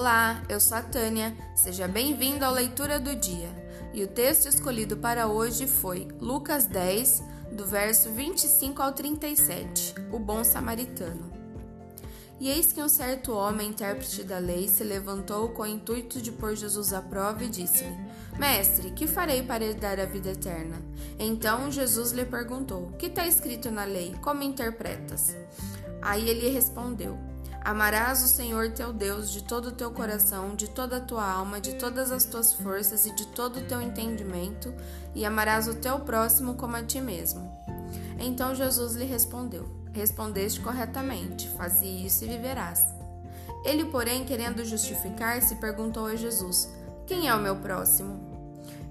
Olá, eu sou a Tânia. Seja bem-vindo à leitura do dia. E o texto escolhido para hoje foi Lucas 10, do verso 25 ao 37, o bom samaritano. E eis que um certo homem, intérprete da lei, se levantou com o intuito de pôr Jesus à prova e disse-lhe: Mestre, que farei para herdar a vida eterna? Então Jesus lhe perguntou: Que está escrito na lei? Como interpretas? Aí ele respondeu: Amarás o Senhor teu Deus de todo o teu coração, de toda a tua alma, de todas as tuas forças e de todo o teu entendimento, e amarás o teu próximo como a ti mesmo. Então Jesus lhe respondeu: Respondeste corretamente, faze isso e viverás. Ele, porém, querendo justificar-se, perguntou a Jesus: Quem é o meu próximo?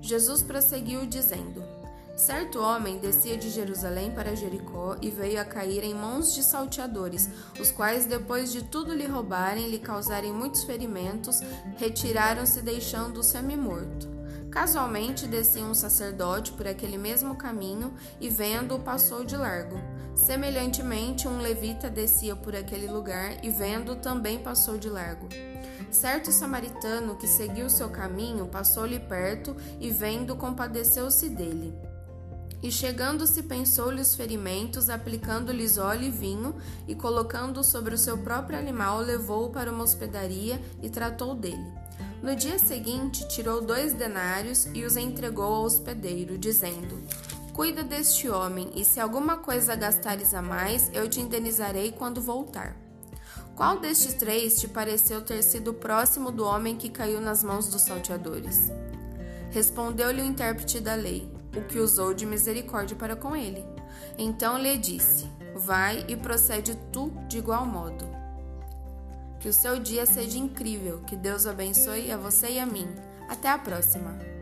Jesus prosseguiu dizendo: Certo homem descia de Jerusalém para Jericó e veio a cair em mãos de salteadores, os quais, depois de tudo lhe roubarem lhe causarem muitos ferimentos, retiraram-se deixando-o semi-morto. Casualmente descia um sacerdote por aquele mesmo caminho e, vendo-o, passou de largo. Semelhantemente, um levita descia por aquele lugar e, vendo-o, também passou de largo. Certo samaritano que seguiu seu caminho passou-lhe perto e, vendo, compadeceu-se dele. E chegando-se, pensou-lhe os ferimentos, aplicando-lhes óleo e vinho, e colocando-o sobre o seu próprio animal, levou-o para uma hospedaria e tratou dele. No dia seguinte, tirou dois denários e os entregou ao hospedeiro, dizendo: Cuida deste homem, e se alguma coisa gastares a mais, eu te indenizarei quando voltar. Qual destes três te pareceu ter sido próximo do homem que caiu nas mãos dos salteadores? Respondeu-lhe o intérprete da lei: o que usou de misericórdia para com ele. Então lhe disse: Vai e procede tu de igual modo. Que o seu dia seja incrível, que Deus abençoe a você e a mim. Até a próxima!